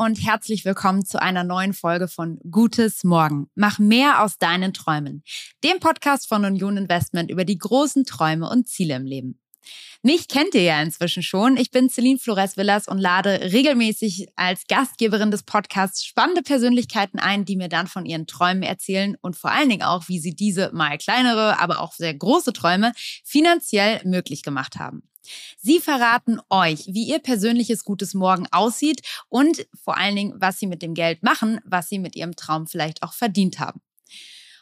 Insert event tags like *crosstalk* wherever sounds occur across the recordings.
Und herzlich willkommen zu einer neuen Folge von Gutes Morgen. Mach mehr aus deinen Träumen. Dem Podcast von Union Investment über die großen Träume und Ziele im Leben. Mich kennt ihr ja inzwischen schon. Ich bin Celine Flores Villas und lade regelmäßig als Gastgeberin des Podcasts spannende Persönlichkeiten ein, die mir dann von ihren Träumen erzählen und vor allen Dingen auch, wie sie diese mal kleinere, aber auch sehr große Träume finanziell möglich gemacht haben. Sie verraten euch, wie ihr persönliches gutes Morgen aussieht und vor allen Dingen, was sie mit dem Geld machen, was sie mit ihrem Traum vielleicht auch verdient haben.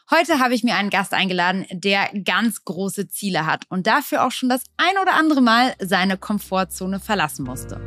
Heute habe ich mir einen Gast eingeladen, der ganz große Ziele hat und dafür auch schon das ein oder andere Mal seine Komfortzone verlassen musste.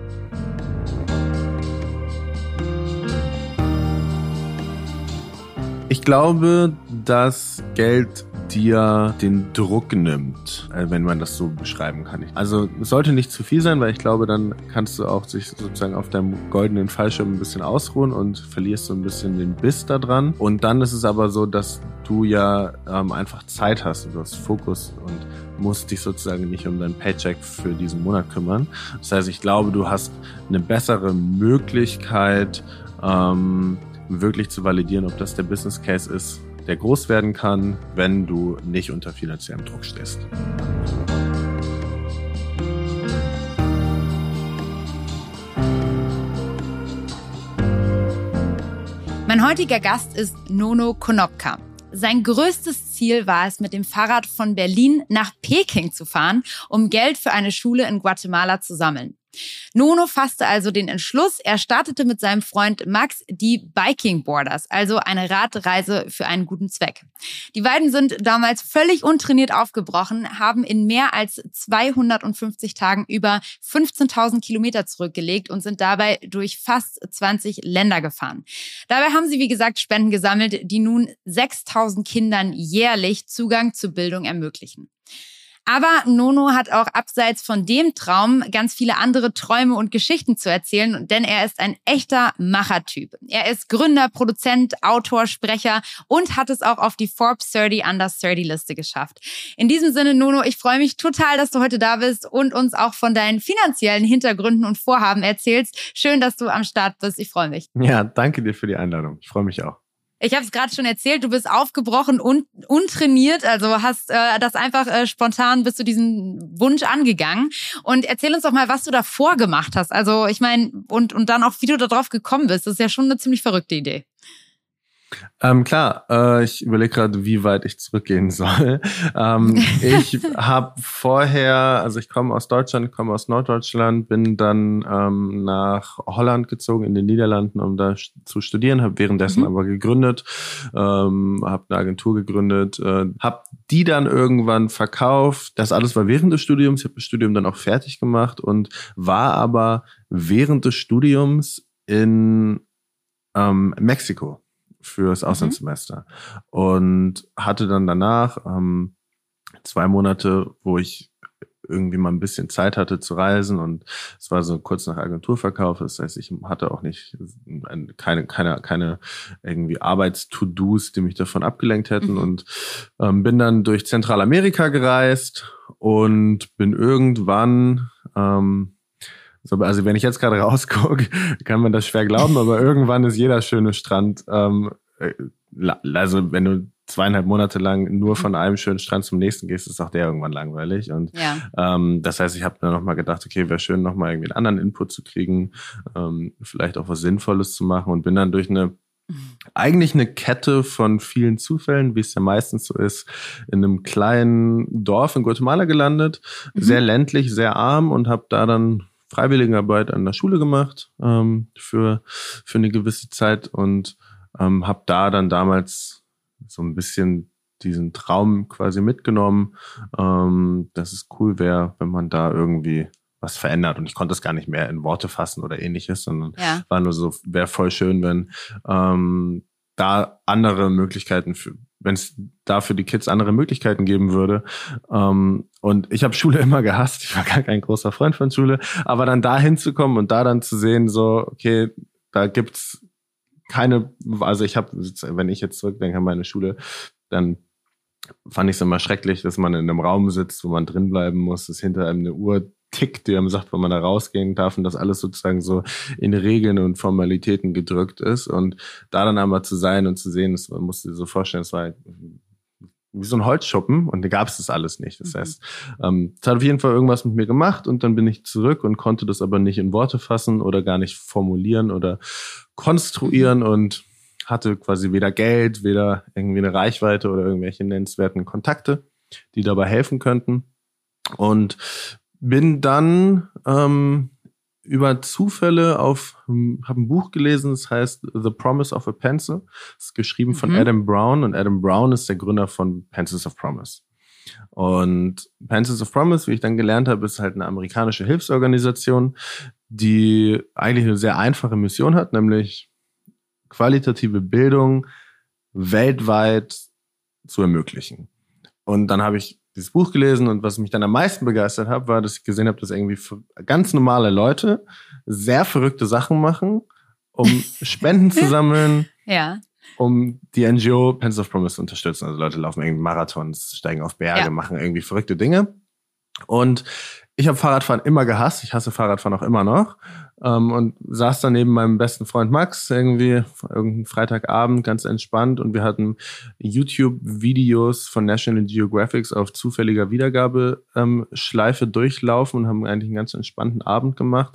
Ich glaube, dass Geld dir den Druck nimmt, äh, wenn man das so beschreiben kann. Also es sollte nicht zu viel sein, weil ich glaube, dann kannst du auch sich sozusagen auf deinem goldenen Fallschirm ein bisschen ausruhen und verlierst so ein bisschen den Biss da dran. Und dann ist es aber so, dass du ja ähm, einfach Zeit hast du hast Fokus und musst dich sozusagen nicht um dein Paycheck für diesen Monat kümmern. Das heißt, ich glaube, du hast eine bessere Möglichkeit, ähm, wirklich zu validieren, ob das der Business Case ist, der groß werden kann, wenn du nicht unter finanziellem Druck stehst. Mein heutiger Gast ist Nono Konopka. Sein größtes Ziel war es, mit dem Fahrrad von Berlin nach Peking zu fahren, um Geld für eine Schule in Guatemala zu sammeln. Nono fasste also den Entschluss, er startete mit seinem Freund Max die Biking Borders, also eine Radreise für einen guten Zweck. Die beiden sind damals völlig untrainiert aufgebrochen, haben in mehr als 250 Tagen über 15.000 Kilometer zurückgelegt und sind dabei durch fast 20 Länder gefahren. Dabei haben sie, wie gesagt, Spenden gesammelt, die nun 6.000 Kindern jährlich Zugang zur Bildung ermöglichen. Aber Nono hat auch abseits von dem Traum ganz viele andere Träume und Geschichten zu erzählen, denn er ist ein echter Machertyp. Er ist Gründer, Produzent, Autor, Sprecher und hat es auch auf die Forbes 30 Under 30 Liste geschafft. In diesem Sinne, Nono, ich freue mich total, dass du heute da bist und uns auch von deinen finanziellen Hintergründen und Vorhaben erzählst. Schön, dass du am Start bist. Ich freue mich. Ja, danke dir für die Einladung. Ich freue mich auch. Ich habe es gerade schon erzählt, du bist aufgebrochen und untrainiert, also hast äh, das einfach äh, spontan bis zu diesem Wunsch angegangen. Und erzähl uns doch mal, was du davor gemacht hast. Also ich meine, und, und dann auch, wie du darauf gekommen bist. Das ist ja schon eine ziemlich verrückte Idee. Ähm, klar, äh, ich überlege gerade, wie weit ich zurückgehen *laughs* soll. Ähm, ich *laughs* habe vorher, also ich komme aus Deutschland, komme aus Norddeutschland, bin dann ähm, nach Holland gezogen, in den Niederlanden, um da zu studieren, habe währenddessen mhm. aber gegründet, ähm, habe eine Agentur gegründet, äh, habe die dann irgendwann verkauft. Das alles war während des Studiums. Ich habe das Studium dann auch fertig gemacht und war aber während des Studiums in ähm, Mexiko fürs mhm. Auslandssemester mhm. und hatte dann danach ähm, zwei Monate, wo ich irgendwie mal ein bisschen Zeit hatte zu reisen und es war so kurz nach Agenturverkauf. Das heißt, ich hatte auch nicht keine keine keine irgendwie Arbeits-To-Dos, die mich davon abgelenkt hätten mhm. und ähm, bin dann durch Zentralamerika gereist und bin irgendwann ähm, also wenn ich jetzt gerade rausgucke, *laughs* kann man das schwer glauben, aber *laughs* irgendwann ist jeder schöne Strand, ähm, äh, also wenn du zweieinhalb Monate lang nur von einem schönen Strand zum nächsten gehst, ist auch der irgendwann langweilig. Und ja. ähm, das heißt, ich habe dann nochmal gedacht, okay, wäre schön, nochmal irgendwie einen anderen Input zu kriegen, ähm, vielleicht auch was Sinnvolles zu machen und bin dann durch eine eigentlich eine Kette von vielen Zufällen, wie es ja meistens so ist, in einem kleinen Dorf in Guatemala gelandet, mhm. sehr ländlich, sehr arm und habe da dann Freiwilligenarbeit an der Schule gemacht ähm, für, für eine gewisse Zeit und ähm, habe da dann damals so ein bisschen diesen Traum quasi mitgenommen, ähm, dass es cool wäre, wenn man da irgendwie was verändert. Und ich konnte es gar nicht mehr in Worte fassen oder ähnliches, sondern ja. war nur so, wäre voll schön, wenn ähm, da andere Möglichkeiten für, wenn es da für die Kids andere Möglichkeiten geben würde. Ähm, und ich habe Schule *laughs* immer gehasst. Ich war gar kein großer Freund von Schule. Aber dann da hinzukommen und da dann zu sehen, so, okay, da gibt's keine, also ich habe, wenn ich jetzt zurückdenke an meine Schule, dann fand ich es immer schrecklich, dass man in einem Raum sitzt, wo man drin bleiben muss, dass hinter einem eine Uhr Tick, der ihm sagt, wo man da rausgehen darf und das alles sozusagen so in Regeln und Formalitäten gedrückt ist. Und da dann einmal zu sein und zu sehen, das, man muss sich so vorstellen, es war wie so ein Holzschuppen und da gab es das alles nicht. Das mhm. heißt, ähm, es hat auf jeden Fall irgendwas mit mir gemacht und dann bin ich zurück und konnte das aber nicht in Worte fassen oder gar nicht formulieren oder konstruieren und hatte quasi weder Geld, weder irgendwie eine Reichweite oder irgendwelche nennenswerten Kontakte, die dabei helfen könnten. Und bin dann ähm, über Zufälle auf, habe ein Buch gelesen, das heißt The Promise of a Pencil. Das ist geschrieben von mhm. Adam Brown und Adam Brown ist der Gründer von Pencils of Promise. Und Pencils of Promise, wie ich dann gelernt habe, ist halt eine amerikanische Hilfsorganisation, die eigentlich eine sehr einfache Mission hat, nämlich qualitative Bildung weltweit zu ermöglichen. Und dann habe ich dieses Buch gelesen und was mich dann am meisten begeistert hat, war, dass ich gesehen habe, dass irgendwie ganz normale Leute sehr verrückte Sachen machen, um *laughs* Spenden zu sammeln. Ja. Um die NGO Pens of Promise zu unterstützen. Also Leute laufen irgendwie Marathons, steigen auf Berge, ja. machen irgendwie verrückte Dinge. Und ich habe Fahrradfahren immer gehasst. Ich hasse Fahrradfahren auch immer noch. Ähm, und saß dann neben meinem besten Freund Max irgendwie irgendeinen Freitagabend ganz entspannt und wir hatten YouTube-Videos von National Geographic auf zufälliger Wiedergabeschleife ähm, durchlaufen und haben eigentlich einen ganz entspannten Abend gemacht.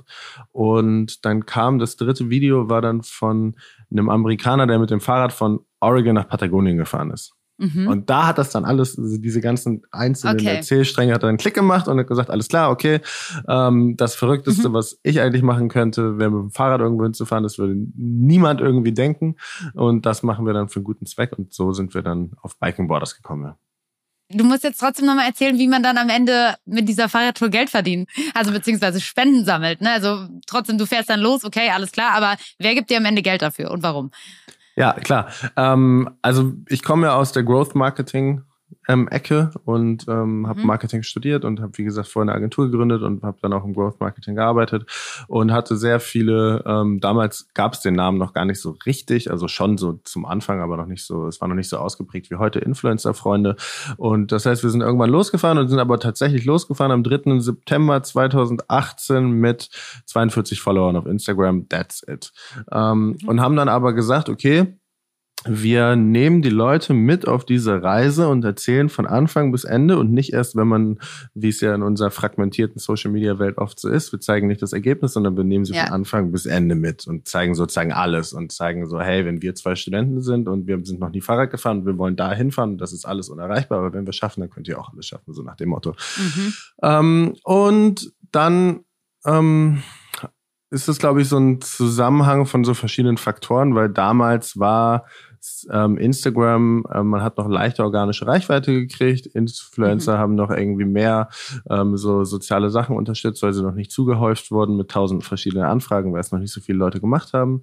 Und dann kam das dritte Video, war dann von einem Amerikaner, der mit dem Fahrrad von Oregon nach Patagonien gefahren ist. Mhm. Und da hat das dann alles, also diese ganzen einzelnen okay. Erzählstränge hat dann einen Klick gemacht und hat gesagt, alles klar, okay, ähm, das Verrückteste, mhm. was ich eigentlich machen könnte, wäre mit dem Fahrrad irgendwo hinzufahren, das würde niemand irgendwie denken. Und das machen wir dann für einen guten Zweck. Und so sind wir dann auf Biking Borders gekommen. Ja. Du musst jetzt trotzdem nochmal erzählen, wie man dann am Ende mit dieser Fahrradtour Geld verdient. Also beziehungsweise Spenden sammelt. Ne? Also trotzdem, du fährst dann los, okay, alles klar, aber wer gibt dir am Ende Geld dafür und warum? Ja, klar. Ähm, also ich komme ja aus der Growth Marketing ähm, Ecke und ähm, habe mhm. Marketing studiert und habe, wie gesagt, vorher eine Agentur gegründet und habe dann auch im Growth Marketing gearbeitet und hatte sehr viele, ähm, damals gab es den Namen noch gar nicht so richtig, also schon so zum Anfang, aber noch nicht so, es war noch nicht so ausgeprägt wie heute Influencer-Freunde. Und das heißt, wir sind irgendwann losgefahren und sind aber tatsächlich losgefahren am 3. September 2018 mit 42 Followern auf Instagram, that's it. Ähm, mhm. Und haben dann aber gesagt, okay, wir nehmen die Leute mit auf diese Reise und erzählen von Anfang bis Ende und nicht erst, wenn man, wie es ja in unserer fragmentierten Social Media Welt oft so ist, wir zeigen nicht das Ergebnis, sondern wir nehmen sie ja. von Anfang bis Ende mit und zeigen sozusagen alles und zeigen so, hey, wenn wir zwei Studenten sind und wir sind noch nie Fahrrad gefahren und wir wollen da hinfahren, das ist alles unerreichbar, aber wenn wir schaffen, dann könnt ihr auch alles schaffen, so nach dem Motto. Mhm. Ähm, und dann, ähm, ist es, glaube ich, so ein Zusammenhang von so verschiedenen Faktoren, weil damals war ähm, Instagram, äh, man hat noch leichte organische Reichweite gekriegt. Influencer mhm. haben noch irgendwie mehr ähm, so soziale Sachen unterstützt, weil sie noch nicht zugehäuft wurden mit tausend verschiedenen Anfragen, weil es noch nicht so viele Leute gemacht haben.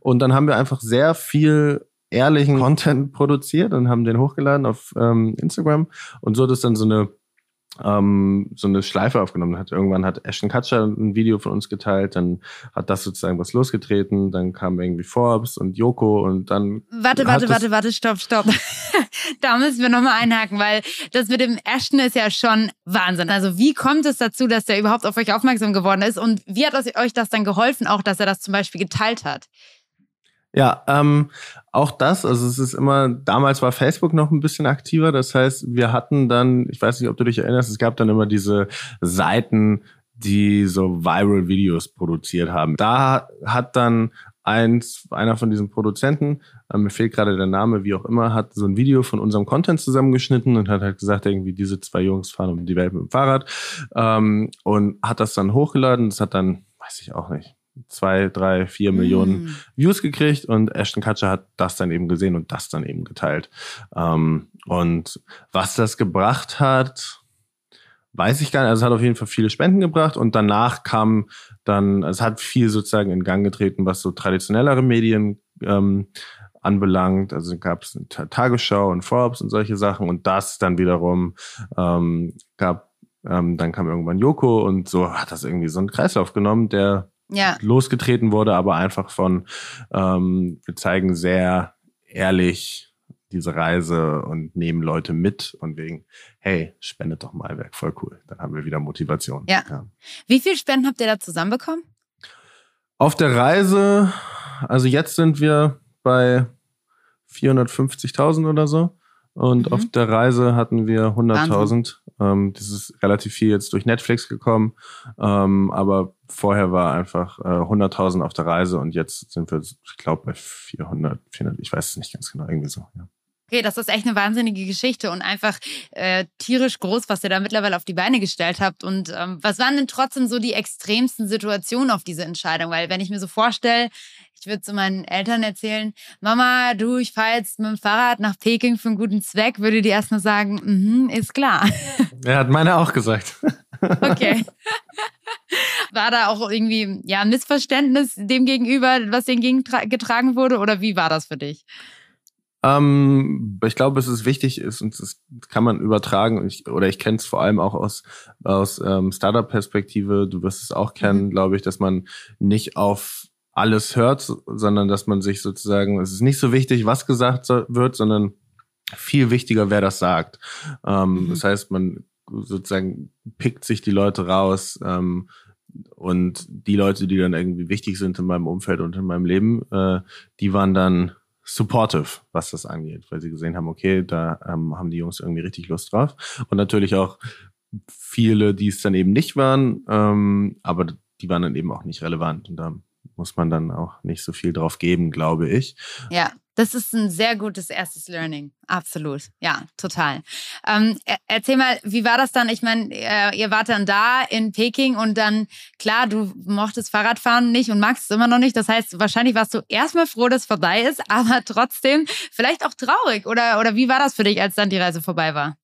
Und dann haben wir einfach sehr viel ehrlichen Content produziert und haben den hochgeladen auf ähm, Instagram. Und so hat es dann so eine ähm, so eine Schleife aufgenommen hat. Irgendwann hat Ashton Kutcher ein Video von uns geteilt, dann hat das sozusagen was losgetreten, dann kam irgendwie Forbes und Joko und dann. Warte, warte, warte, warte, stopp, stopp. *laughs* da müssen wir nochmal einhaken, weil das mit dem Ashton ist ja schon Wahnsinn. Also wie kommt es dazu, dass der überhaupt auf euch aufmerksam geworden ist und wie hat euch das dann geholfen, auch dass er das zum Beispiel geteilt hat? Ja, ähm, auch das, also es ist immer, damals war Facebook noch ein bisschen aktiver, das heißt, wir hatten dann, ich weiß nicht, ob du dich erinnerst, es gab dann immer diese Seiten, die so Viral Videos produziert haben. Da hat dann eins, einer von diesen Produzenten, äh, mir fehlt gerade der Name, wie auch immer, hat so ein Video von unserem Content zusammengeschnitten und hat halt gesagt, irgendwie diese zwei Jungs fahren um die Welt mit dem Fahrrad ähm, und hat das dann hochgeladen. Das hat dann, weiß ich auch nicht, zwei, drei, vier mm. Millionen Views gekriegt und Ashton Kutcher hat das dann eben gesehen und das dann eben geteilt. Ähm, und was das gebracht hat, weiß ich gar nicht. Also es hat auf jeden Fall viele Spenden gebracht und danach kam dann, es hat viel sozusagen in Gang getreten, was so traditionellere Medien ähm, anbelangt. Also gab es Tagesschau und Forbes und solche Sachen und das dann wiederum ähm, gab, ähm, dann kam irgendwann Joko und so hat das irgendwie so einen Kreislauf genommen, der ja. losgetreten wurde, aber einfach von, ähm, wir zeigen sehr ehrlich diese Reise und nehmen Leute mit und wegen, hey, spendet doch mal, wäre voll cool. Dann haben wir wieder Motivation. Ja. ja. Wie viel Spenden habt ihr da zusammenbekommen? Auf der Reise, also jetzt sind wir bei 450.000 oder so. Und mhm. auf der Reise hatten wir 100.000. Ähm, das ist relativ viel jetzt durch Netflix gekommen. Ähm, aber vorher war einfach äh, 100.000 auf der Reise und jetzt sind wir, ich glaube, bei 400, 400, ich weiß es nicht ganz genau, irgendwie so. Ja. Okay, das ist echt eine wahnsinnige Geschichte und einfach äh, tierisch groß, was ihr da mittlerweile auf die Beine gestellt habt. Und ähm, was waren denn trotzdem so die extremsten Situationen auf diese Entscheidung? Weil wenn ich mir so vorstelle, ich würde zu meinen Eltern erzählen, Mama, du, ich fahre jetzt mit dem Fahrrad nach Peking für einen guten Zweck, würde die erstmal sagen, mm -hmm, ist klar. *laughs* Er hat meine auch gesagt. Okay. *laughs* War da auch irgendwie ja Missverständnis dem gegenüber, was denen getragen wurde, oder wie war das für dich? Ähm, ich glaube, es ist wichtig ist und das kann man übertragen ich, oder ich kenne es vor allem auch aus aus ähm, Startup-Perspektive. Du wirst es auch kennen, mhm. glaube ich, dass man nicht auf alles hört, sondern dass man sich sozusagen, es ist nicht so wichtig, was gesagt wird, sondern viel wichtiger, wer das sagt. Ähm, mhm. Das heißt, man sozusagen pickt sich die Leute raus ähm, und die Leute, die dann irgendwie wichtig sind in meinem Umfeld und in meinem Leben, äh, die waren dann supportive, was das angeht, weil sie gesehen haben, okay, da ähm, haben die Jungs irgendwie richtig Lust drauf. Und natürlich auch viele, die es dann eben nicht waren, ähm, aber die waren dann eben auch nicht relevant. Und da muss man dann auch nicht so viel drauf geben, glaube ich. Ja. Das ist ein sehr gutes erstes Learning. Absolut. Ja, total. Ähm, erzähl mal, wie war das dann? Ich meine, äh, ihr wart dann da in Peking und dann, klar, du mochtest Fahrradfahren nicht und magst es immer noch nicht. Das heißt, wahrscheinlich warst du erstmal froh, dass es vorbei ist, *laughs* aber trotzdem vielleicht auch traurig. Oder, oder wie war das für dich, als dann die Reise vorbei war?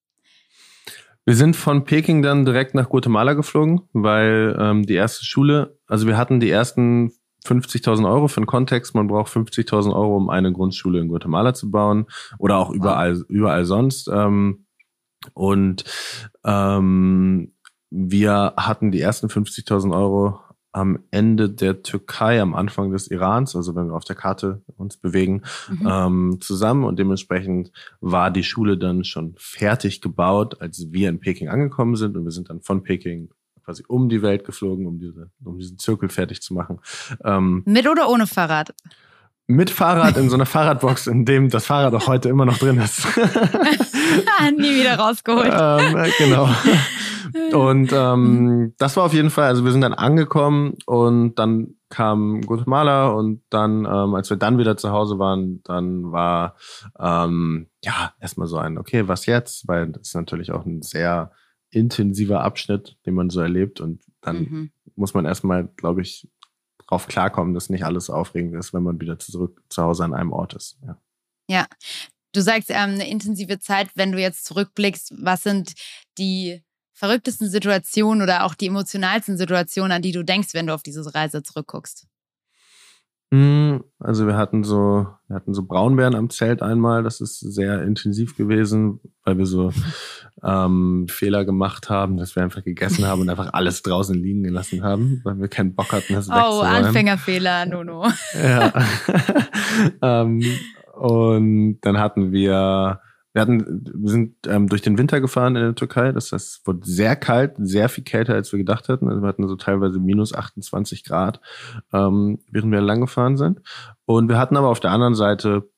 Wir sind von Peking dann direkt nach Guatemala geflogen, weil ähm, die erste Schule, also wir hatten die ersten 50.000 Euro für den Kontext. Man braucht 50.000 Euro, um eine Grundschule in Guatemala zu bauen oder auch überall, überall sonst. Ähm, und ähm, wir hatten die ersten 50.000 Euro am Ende der Türkei, am Anfang des Irans, also wenn wir auf der Karte uns bewegen, mhm. ähm, zusammen und dementsprechend war die Schule dann schon fertig gebaut, als wir in Peking angekommen sind und wir sind dann von Peking quasi um die Welt geflogen, um, diese, um diesen Zirkel fertig zu machen. Ähm, Mit oder ohne Fahrrad? Mit Fahrrad in so einer Fahrradbox, in dem das Fahrrad auch heute immer noch drin ist. *laughs* Nie wieder rausgeholt. ähm, äh, genau. Und ähm, das war auf jeden Fall, also wir sind dann angekommen und dann kam Guatemala und dann, ähm, als wir dann wieder zu Hause waren, dann war ähm, ja erstmal so ein, okay, was jetzt? Weil das ist natürlich auch ein sehr intensiver Abschnitt, den man so erlebt. Und dann mhm. muss man erstmal, glaube ich, drauf klarkommen, dass nicht alles aufregend ist, wenn man wieder zurück zu Hause an einem Ort ist. Ja. ja. Du sagst ähm, eine intensive Zeit, wenn du jetzt zurückblickst, was sind die verrücktesten Situationen oder auch die emotionalsten Situationen, an die du denkst, wenn du auf diese Reise zurückguckst? Hm, also wir hatten so, wir hatten so Braunbären am Zelt einmal. Das ist sehr intensiv gewesen, weil wir so *laughs* ähm, Fehler gemacht haben, dass wir einfach gegessen haben und einfach alles draußen liegen gelassen haben, weil wir keinen Bock hatten, das Oh, Anfängerfehler, Nono. ja. *laughs* ähm, und dann hatten wir wir hatten, wir sind ähm, durch den Winter gefahren in der Türkei. Das heißt, es wurde sehr kalt, sehr viel kälter, als wir gedacht hatten. Also wir hatten so teilweise minus 28 Grad, ähm, während wir lang gefahren sind. Und wir hatten aber auf der anderen Seite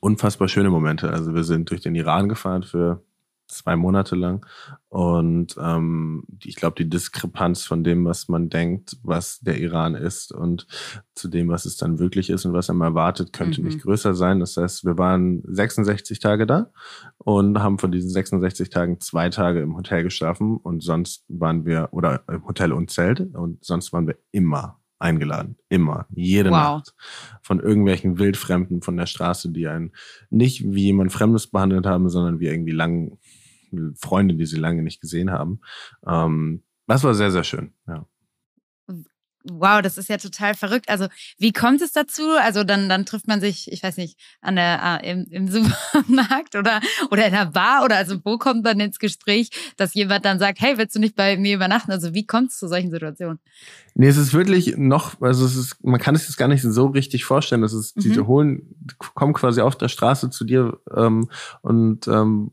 unfassbar schöne Momente. Also wir sind durch den Iran gefahren für zwei Monate lang. Und ähm, ich glaube, die Diskrepanz von dem, was man denkt, was der Iran ist und zu dem, was es dann wirklich ist und was einem erwartet, könnte mhm. nicht größer sein. Das heißt, wir waren 66 Tage da und haben von diesen 66 Tagen zwei Tage im Hotel geschlafen und sonst waren wir, oder im Hotel und Zelt, und sonst waren wir immer eingeladen. Immer. Jede wow. Nacht. Von irgendwelchen Wildfremden von der Straße, die einen nicht wie jemand Fremdes behandelt haben, sondern wie irgendwie lang Freunde, die sie lange nicht gesehen haben. Ähm, das war sehr, sehr schön, ja. Wow, das ist ja total verrückt. Also, wie kommt es dazu? Also, dann, dann trifft man sich, ich weiß nicht, an der, äh, im, im Supermarkt oder, oder in der Bar oder also, wo kommt dann ins Gespräch, dass jemand dann sagt, hey, willst du nicht bei mir übernachten? Also, wie kommt es zu solchen Situationen? Nee, es ist wirklich noch, also es ist, man kann es sich gar nicht so richtig vorstellen. Das ist, mhm. diese holen, kommen quasi auf der Straße zu dir ähm, und ähm,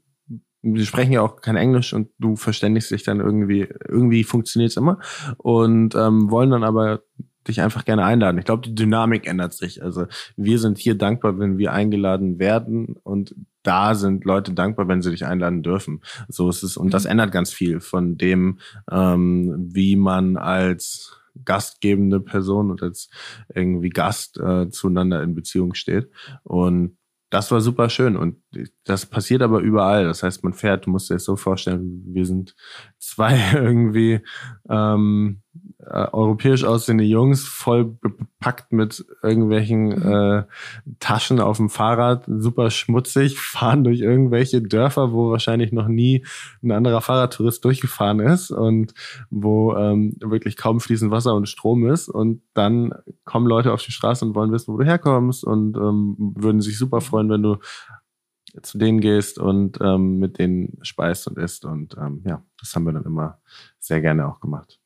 die sprechen ja auch kein Englisch und du verständigst dich dann irgendwie, irgendwie funktioniert es immer und ähm, wollen dann aber dich einfach gerne einladen. Ich glaube, die Dynamik ändert sich. Also wir sind hier dankbar, wenn wir eingeladen werden und da sind Leute dankbar, wenn sie dich einladen dürfen. So ist es und das mhm. ändert ganz viel von dem, ähm, wie man als gastgebende Person und als irgendwie Gast äh, zueinander in Beziehung steht. Und das war super schön und das passiert aber überall. Das heißt, man fährt, du musst dir das so vorstellen, wir sind zwei *laughs* irgendwie ähm, äh, europäisch aussehende Jungs, voll bepackt mit irgendwelchen mhm. äh, Taschen auf dem Fahrrad, super schmutzig, *laughs* fahren durch irgendwelche Dörfer, wo wahrscheinlich noch nie ein anderer Fahrradtourist durchgefahren ist und wo ähm, wirklich kaum fließend Wasser und Strom ist. Und dann kommen Leute auf die Straße und wollen wissen, wo du herkommst und ähm, würden sich super freuen, wenn du zu denen gehst und ähm, mit denen speist und isst. Und ähm, ja, das haben wir dann immer sehr gerne auch gemacht.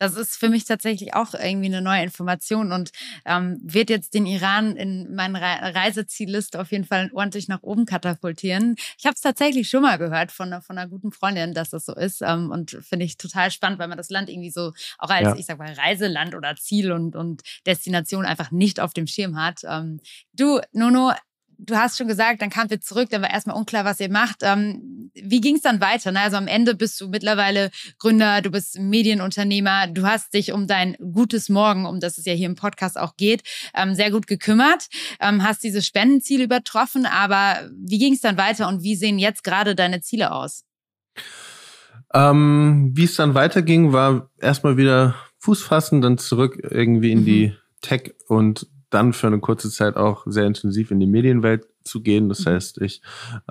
Das ist für mich tatsächlich auch irgendwie eine neue Information und ähm, wird jetzt den Iran in meine Re Reisezielliste auf jeden Fall ordentlich nach oben katapultieren. Ich habe es tatsächlich schon mal gehört von, von einer guten Freundin, dass das so ist ähm, und finde ich total spannend, weil man das Land irgendwie so auch als, ja. ich sag mal, Reiseland oder Ziel und, und Destination einfach nicht auf dem Schirm hat. Ähm, du, Nono, du hast schon gesagt, dann kamt ihr zurück, dann war erstmal unklar, was ihr macht. Ähm, wie ging es dann weiter? Ne? Also am Ende bist du mittlerweile Gründer, du bist Medienunternehmer, du hast dich um dein gutes Morgen, um das es ja hier im Podcast auch geht, ähm, sehr gut gekümmert, ähm, hast diese Spendenziele übertroffen, aber wie ging es dann weiter und wie sehen jetzt gerade deine Ziele aus? Ähm, wie es dann weiterging, war erstmal wieder Fuß fassen, dann zurück irgendwie in mhm. die Tech- und dann für eine kurze Zeit auch sehr intensiv in die Medienwelt zu gehen. Das mhm. heißt, ich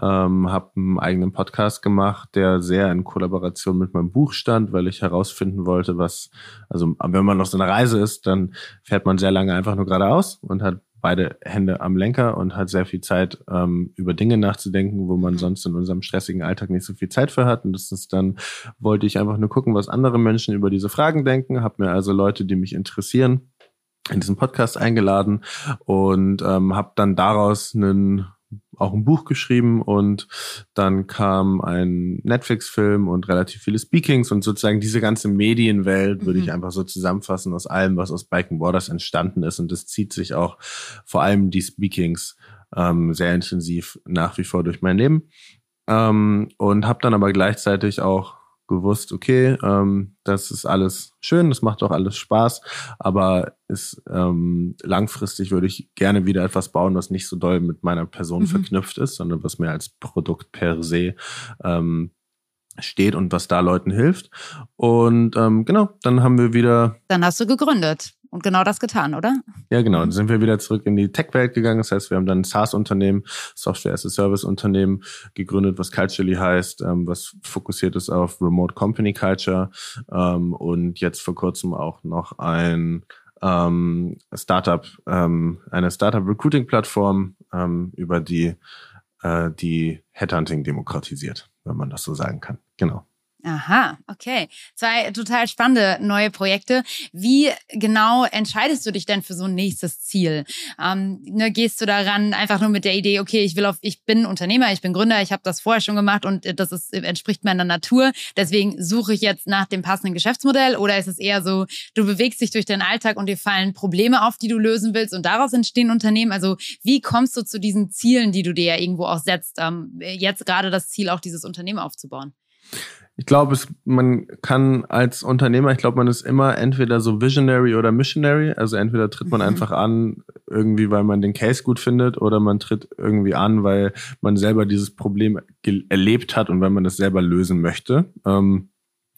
ähm, habe einen eigenen Podcast gemacht, der sehr in Kollaboration mit meinem Buch stand, weil ich herausfinden wollte, was, also wenn man auf so einer Reise ist, dann fährt man sehr lange einfach nur geradeaus und hat beide Hände am Lenker und hat sehr viel Zeit, ähm, über Dinge nachzudenken, wo man mhm. sonst in unserem stressigen Alltag nicht so viel Zeit für hat. Und das ist dann, wollte ich einfach nur gucken, was andere Menschen über diese Fragen denken, habe mir also Leute, die mich interessieren, in diesen Podcast eingeladen und ähm, habe dann daraus einen auch ein Buch geschrieben und dann kam ein Netflix-Film und relativ viele Speakings und sozusagen diese ganze Medienwelt mhm. würde ich mhm. einfach so zusammenfassen aus allem, was aus Bike and Borders entstanden ist und das zieht sich auch vor allem die Speakings ähm, sehr intensiv nach wie vor durch mein Leben ähm, und habe dann aber gleichzeitig auch gewusst, okay, ähm, das ist alles schön, das macht auch alles Spaß, aber ist ähm, langfristig würde ich gerne wieder etwas bauen, was nicht so doll mit meiner Person mhm. verknüpft ist, sondern was mir als Produkt per se ähm, steht und was da Leuten hilft. Und ähm, genau, dann haben wir wieder. Dann hast du gegründet und genau das getan, oder? Ja, genau. Dann sind wir wieder zurück in die Tech-Welt gegangen. Das heißt, wir haben dann ein SaaS-Unternehmen, Software-as-a-Service-Unternehmen gegründet, was Culturally heißt, ähm, was fokussiert ist auf Remote Company Culture ähm, und jetzt vor kurzem auch noch ein ähm, Startup, ähm, eine Startup-Recruiting-Plattform, ähm, über die äh, die Headhunting demokratisiert, wenn man das so sagen kann. Genau. Aha, okay. Zwei total spannende neue Projekte. Wie genau entscheidest du dich denn für so ein nächstes Ziel? Ähm, ne, gehst du daran einfach nur mit der Idee, okay, ich will auf, ich bin Unternehmer, ich bin Gründer, ich habe das vorher schon gemacht und das ist, entspricht meiner Natur. Deswegen suche ich jetzt nach dem passenden Geschäftsmodell oder ist es eher so, du bewegst dich durch deinen Alltag und dir fallen Probleme auf, die du lösen willst und daraus entstehen Unternehmen? Also wie kommst du zu diesen Zielen, die du dir ja irgendwo auch setzt, ähm, jetzt gerade das Ziel, auch dieses Unternehmen aufzubauen? Ich glaube, es, man kann als Unternehmer, ich glaube, man ist immer entweder so visionary oder missionary. Also entweder tritt man mhm. einfach an, irgendwie, weil man den Case gut findet, oder man tritt irgendwie an, weil man selber dieses Problem erlebt hat und weil man das selber lösen möchte. Ähm,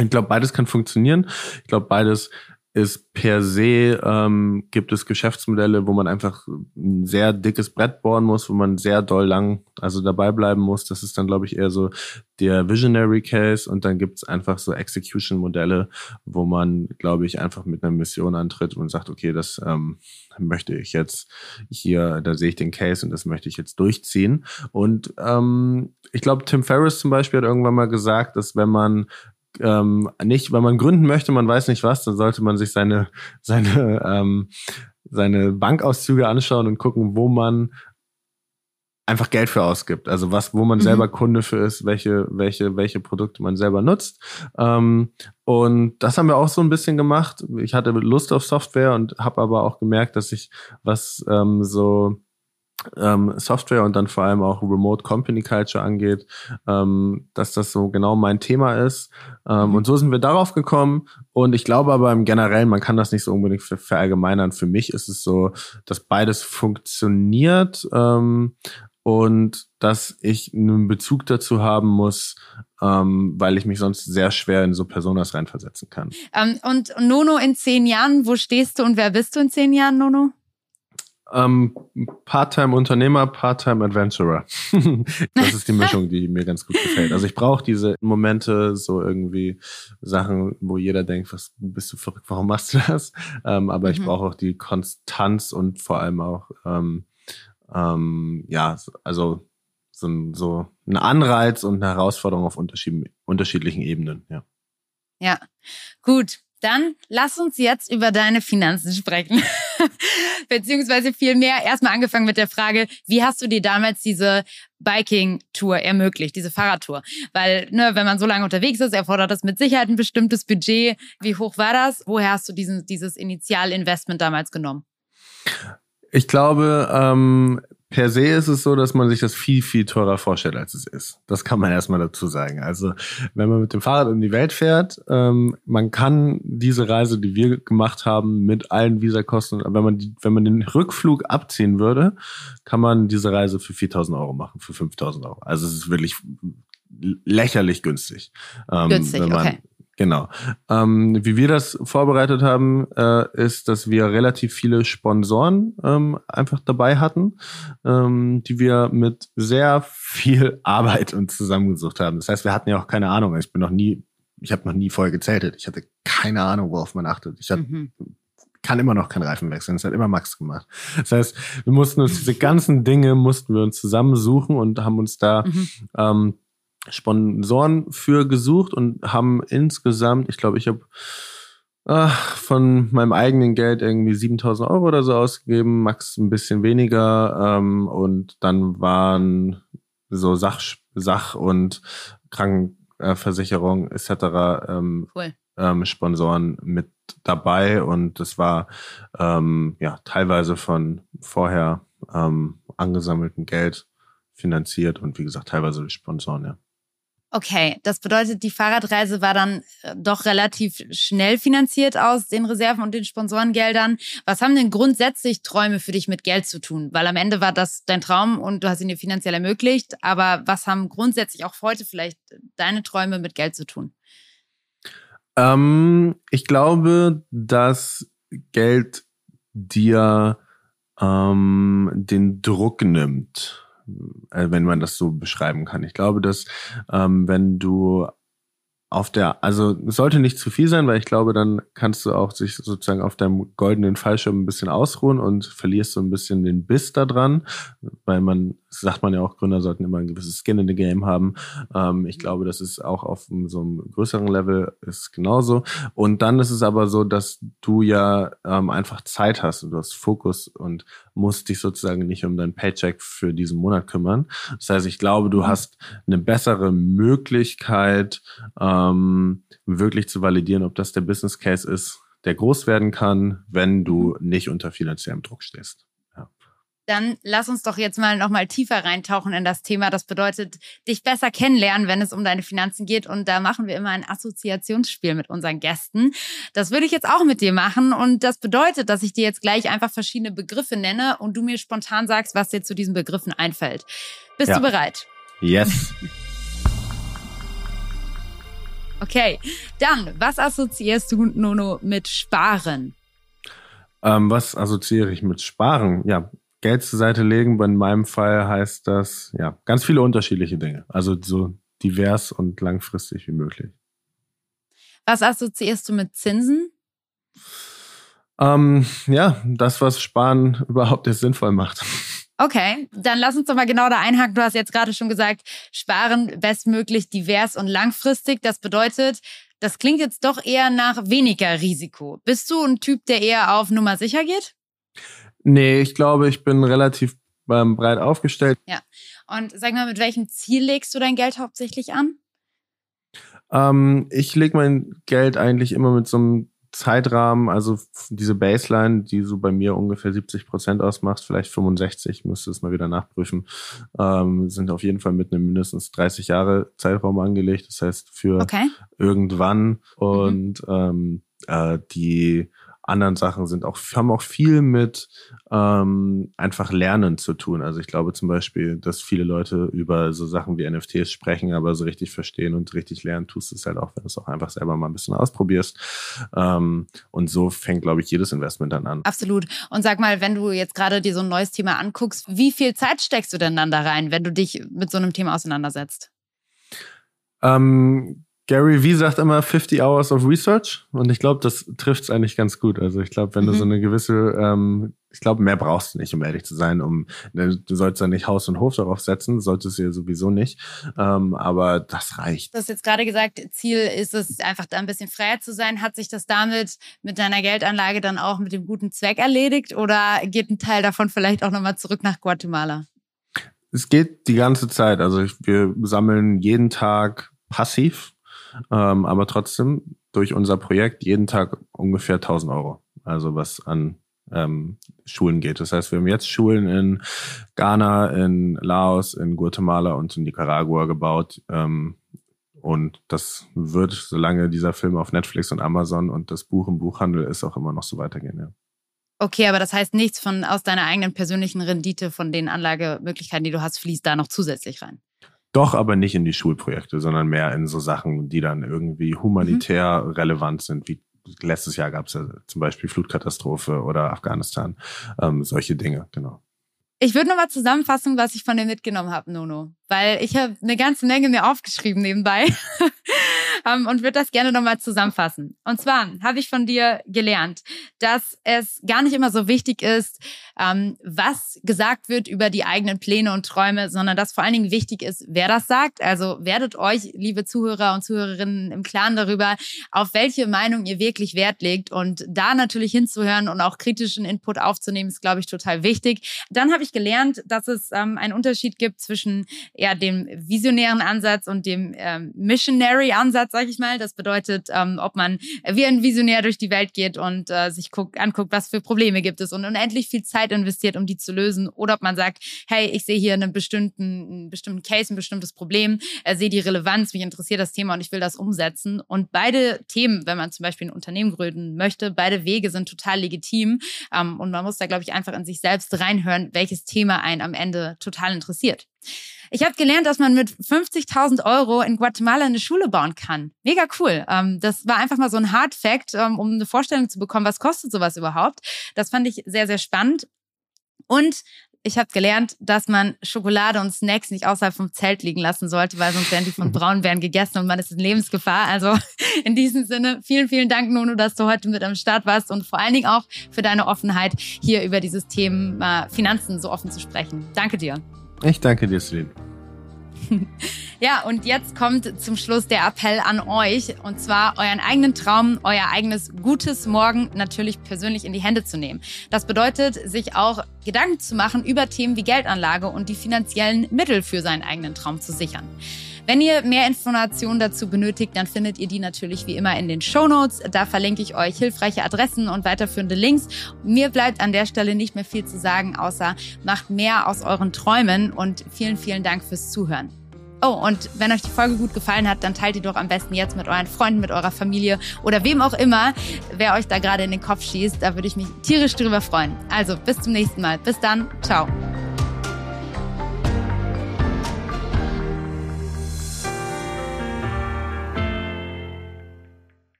ich glaube, beides kann funktionieren. Ich glaube, beides ist per se, ähm, gibt es Geschäftsmodelle, wo man einfach ein sehr dickes Brett bohren muss, wo man sehr doll lang also dabei bleiben muss. Das ist dann, glaube ich, eher so der Visionary Case. Und dann gibt es einfach so Execution-Modelle, wo man, glaube ich, einfach mit einer Mission antritt und sagt, okay, das ähm, möchte ich jetzt hier, da sehe ich den Case und das möchte ich jetzt durchziehen. Und ähm, ich glaube, Tim Ferriss zum Beispiel hat irgendwann mal gesagt, dass wenn man ähm, nicht, wenn man gründen möchte, man weiß nicht was, dann sollte man sich seine, *laughs* seine, ähm, seine Bankauszüge anschauen und gucken, wo man einfach Geld für ausgibt. Also was, wo man mhm. selber Kunde für ist, welche, welche, welche Produkte man selber nutzt. Ähm, und das haben wir auch so ein bisschen gemacht. Ich hatte Lust auf Software und habe aber auch gemerkt, dass ich was ähm, so ähm, Software und dann vor allem auch Remote Company Culture angeht, ähm, dass das so genau mein Thema ist. Ähm, mhm. und so sind wir darauf gekommen. Und ich glaube aber im Generellen, man kann das nicht so unbedingt ver verallgemeinern. Für mich ist es so, dass beides funktioniert ähm, und dass ich einen Bezug dazu haben muss, ähm, weil ich mich sonst sehr schwer in so Personas reinversetzen kann. Ähm, und Nono in zehn Jahren, wo stehst du und wer bist du in zehn Jahren, Nono? Ähm, Part-Time-Unternehmer, Part-Time-Adventurer. *laughs* das ist die Mischung, die mir ganz gut gefällt. Also ich brauche diese Momente, so irgendwie Sachen, wo jeder denkt, was bist du verrückt, warum machst du das? Ähm, aber mhm. ich brauche auch die Konstanz und vor allem auch, ähm, ähm, ja, also so, so ein Anreiz und eine Herausforderung auf unterschiedlichen Ebenen, ja. Ja, gut. Dann lass uns jetzt über deine Finanzen sprechen. *laughs* *laughs* Beziehungsweise vielmehr erstmal angefangen mit der Frage, wie hast du dir damals diese Biking-Tour ermöglicht, diese Fahrradtour? Weil, ne, wenn man so lange unterwegs ist, erfordert das mit Sicherheit ein bestimmtes Budget. Wie hoch war das? Woher hast du diesen, dieses Initialinvestment damals genommen? Ich glaube, ähm, per se ist es so, dass man sich das viel, viel teurer vorstellt, als es ist. Das kann man erstmal dazu sagen. Also, wenn man mit dem Fahrrad um die Welt fährt, ähm, man kann diese Reise, die wir gemacht haben, mit allen Visakosten, wenn man, die, wenn man den Rückflug abziehen würde, kann man diese Reise für 4000 Euro machen, für 5000 Euro. Also, es ist wirklich lächerlich günstig. Ähm, günstig, okay. Genau. Ähm, wie wir das vorbereitet haben, äh, ist, dass wir relativ viele Sponsoren ähm, einfach dabei hatten, ähm, die wir mit sehr viel *laughs* Arbeit uns zusammengesucht haben. Das heißt, wir hatten ja auch keine Ahnung. Ich bin noch nie, ich habe noch nie vorher gezeltet. Ich hatte keine Ahnung, worauf man achtet. Ich hatte mhm kann immer noch kein Reifen wechseln. Das hat immer Max gemacht. Das heißt, wir mussten uns diese ganzen Dinge mussten wir uns zusammensuchen und haben uns da mhm. ähm, Sponsoren für gesucht und haben insgesamt, ich glaube, ich habe äh, von meinem eigenen Geld irgendwie 7000 Euro oder so ausgegeben, Max ein bisschen weniger ähm, und dann waren so Sach, Sach und Krankenversicherung etc. Ähm, cool. ähm, Sponsoren mit dabei und das war ähm, ja teilweise von vorher ähm, angesammeltem Geld finanziert und wie gesagt teilweise durch Sponsoren, ja. Okay, das bedeutet, die Fahrradreise war dann äh, doch relativ schnell finanziert aus den Reserven und den Sponsorengeldern. Was haben denn grundsätzlich Träume für dich mit Geld zu tun? Weil am Ende war das dein Traum und du hast ihn dir finanziell ermöglicht. Aber was haben grundsätzlich auch heute vielleicht deine Träume mit Geld zu tun? Ähm, ich glaube, dass Geld dir ähm, den Druck nimmt wenn man das so beschreiben kann. Ich glaube, dass ähm, wenn du auf der, also es sollte nicht zu viel sein, weil ich glaube, dann kannst du auch sich sozusagen auf deinem goldenen Fallschirm ein bisschen ausruhen und verlierst so ein bisschen den Biss da dran, weil man, sagt man ja auch, Gründer sollten immer ein gewisses Skin in the Game haben. Ähm, ich glaube, das ist auch auf so einem größeren Level ist genauso. Und dann ist es aber so, dass du ja ähm, einfach Zeit hast und du hast Fokus und musst dich sozusagen nicht um dein Paycheck für diesen Monat kümmern. Das heißt, ich glaube, du hast eine bessere Möglichkeit, ähm, wirklich zu validieren, ob das der Business Case ist, der groß werden kann, wenn du mhm. nicht unter finanziellem Druck stehst. Dann lass uns doch jetzt mal noch mal tiefer reintauchen in das Thema. Das bedeutet, dich besser kennenlernen, wenn es um deine Finanzen geht. Und da machen wir immer ein Assoziationsspiel mit unseren Gästen. Das würde ich jetzt auch mit dir machen. Und das bedeutet, dass ich dir jetzt gleich einfach verschiedene Begriffe nenne und du mir spontan sagst, was dir zu diesen Begriffen einfällt. Bist ja. du bereit? Yes. Okay, dann, was assoziierst du, Nono, mit Sparen? Ähm, was assoziiere ich mit Sparen? Ja, Geld zur Seite legen. In meinem Fall heißt das, ja, ganz viele unterschiedliche Dinge. Also so divers und langfristig wie möglich. Was assoziierst du mit Zinsen? Ähm, ja, das, was Sparen *laughs* überhaupt erst sinnvoll macht. Okay, dann lass uns doch mal genau da einhaken. Du hast jetzt gerade schon gesagt, sparen bestmöglich divers und langfristig. Das bedeutet, das klingt jetzt doch eher nach weniger Risiko. Bist du ein Typ, der eher auf Nummer sicher geht? Nee, ich glaube, ich bin relativ ähm, breit aufgestellt. Ja. Und sag mal, mit welchem Ziel legst du dein Geld hauptsächlich an? Ähm, ich lege mein Geld eigentlich immer mit so einem Zeitrahmen, also diese Baseline, die so bei mir ungefähr 70 Prozent ausmacht, vielleicht 65, müsste es mal wieder nachprüfen, ähm, sind auf jeden Fall mit einem mindestens 30 Jahre Zeitraum angelegt. Das heißt für okay. irgendwann mhm. und mhm. ähm, äh, die anderen Sachen sind auch, haben auch viel mit ähm, einfach Lernen zu tun. Also ich glaube zum Beispiel, dass viele Leute über so Sachen wie NFTs sprechen, aber so richtig verstehen und richtig lernen tust du es halt auch, wenn du es auch einfach selber mal ein bisschen ausprobierst. Ähm, und so fängt, glaube ich, jedes Investment dann an. Absolut. Und sag mal, wenn du jetzt gerade dir so ein neues Thema anguckst, wie viel Zeit steckst du denn dann da rein, wenn du dich mit so einem Thema auseinandersetzt? Ähm, Gary Vee sagt immer 50 Hours of Research und ich glaube, das trifft es eigentlich ganz gut. Also ich glaube, wenn mhm. du so eine gewisse, ähm, ich glaube, mehr brauchst du nicht, um ehrlich zu sein. Um, ne, du sollst ja nicht Haus und Hof darauf setzen, solltest du ja sowieso nicht. Ähm, aber das reicht. Du hast jetzt gerade gesagt, Ziel ist es, einfach da ein bisschen freier zu sein. Hat sich das damit mit deiner Geldanlage dann auch mit dem guten Zweck erledigt oder geht ein Teil davon vielleicht auch nochmal zurück nach Guatemala? Es geht die ganze Zeit. Also ich, wir sammeln jeden Tag passiv ähm, aber trotzdem durch unser Projekt jeden Tag ungefähr 1000 Euro. Also was an ähm, Schulen geht. Das heißt, wir haben jetzt Schulen in Ghana, in Laos, in Guatemala und in Nicaragua gebaut. Ähm, und das wird, solange dieser Film auf Netflix und Amazon und das Buch im Buchhandel ist, auch immer noch so weitergehen, ja. Okay, aber das heißt, nichts von aus deiner eigenen persönlichen Rendite von den Anlagemöglichkeiten, die du hast, fließt da noch zusätzlich rein. Doch, aber nicht in die Schulprojekte, sondern mehr in so Sachen, die dann irgendwie humanitär mhm. relevant sind, wie letztes Jahr gab es ja zum Beispiel Flutkatastrophe oder Afghanistan, ähm, solche Dinge, genau. Ich würde nochmal zusammenfassen, was ich von dir mitgenommen habe, Nono, weil ich habe eine ganze Menge mir aufgeschrieben nebenbei. *laughs* ähm, und würde das gerne nochmal zusammenfassen. Und zwar habe ich von dir gelernt, dass es gar nicht immer so wichtig ist, ähm, was gesagt wird über die eigenen Pläne und Träume, sondern dass vor allen Dingen wichtig ist, wer das sagt. Also werdet euch, liebe Zuhörer und Zuhörerinnen, im Klaren darüber, auf welche Meinung ihr wirklich Wert legt. Und da natürlich hinzuhören und auch kritischen Input aufzunehmen, ist, glaube ich, total wichtig. Dann habe ich gelernt, dass es ähm, einen Unterschied gibt zwischen ja, dem visionären Ansatz und dem ähm, Missionary Ansatz, sage ich mal. Das bedeutet, ähm, ob man wie ein Visionär durch die Welt geht und äh, sich guckt, anguckt, was für Probleme gibt es und unendlich viel Zeit investiert, um die zu lösen. Oder ob man sagt, hey, ich sehe hier einen bestimmten, einen bestimmten Case, ein bestimmtes Problem, äh, sehe die Relevanz, mich interessiert das Thema und ich will das umsetzen. Und beide Themen, wenn man zum Beispiel ein Unternehmen gründen möchte, beide Wege sind total legitim. Ähm, und man muss da, glaube ich, einfach in sich selbst reinhören, welches Thema einen am Ende total interessiert. Ich habe gelernt, dass man mit 50.000 Euro in Guatemala eine Schule bauen kann. Mega cool. Ähm, das war einfach mal so ein Hard Fact, ähm, um eine Vorstellung zu bekommen, was kostet sowas überhaupt. Das fand ich sehr, sehr spannend. Und ich habe gelernt, dass man Schokolade und Snacks nicht außerhalb vom Zelt liegen lassen sollte, weil sonst werden die von *laughs* Braunbären gegessen und man ist in Lebensgefahr. Also *laughs* in diesem Sinne, vielen, vielen Dank, Nono, dass du heute mit am Start warst und vor allen Dingen auch für deine Offenheit, hier über dieses Thema Finanzen so offen zu sprechen. Danke dir. Ich danke dir, Celine. *laughs* Ja, und jetzt kommt zum Schluss der Appell an euch, und zwar euren eigenen Traum, euer eigenes gutes Morgen natürlich persönlich in die Hände zu nehmen. Das bedeutet, sich auch Gedanken zu machen über Themen wie Geldanlage und die finanziellen Mittel für seinen eigenen Traum zu sichern. Wenn ihr mehr Informationen dazu benötigt, dann findet ihr die natürlich wie immer in den Show Notes. Da verlinke ich euch hilfreiche Adressen und weiterführende Links. Mir bleibt an der Stelle nicht mehr viel zu sagen, außer macht mehr aus euren Träumen und vielen, vielen Dank fürs Zuhören. Oh, und wenn euch die Folge gut gefallen hat, dann teilt die doch am besten jetzt mit euren Freunden, mit eurer Familie oder wem auch immer, wer euch da gerade in den Kopf schießt. Da würde ich mich tierisch drüber freuen. Also bis zum nächsten Mal. Bis dann. Ciao.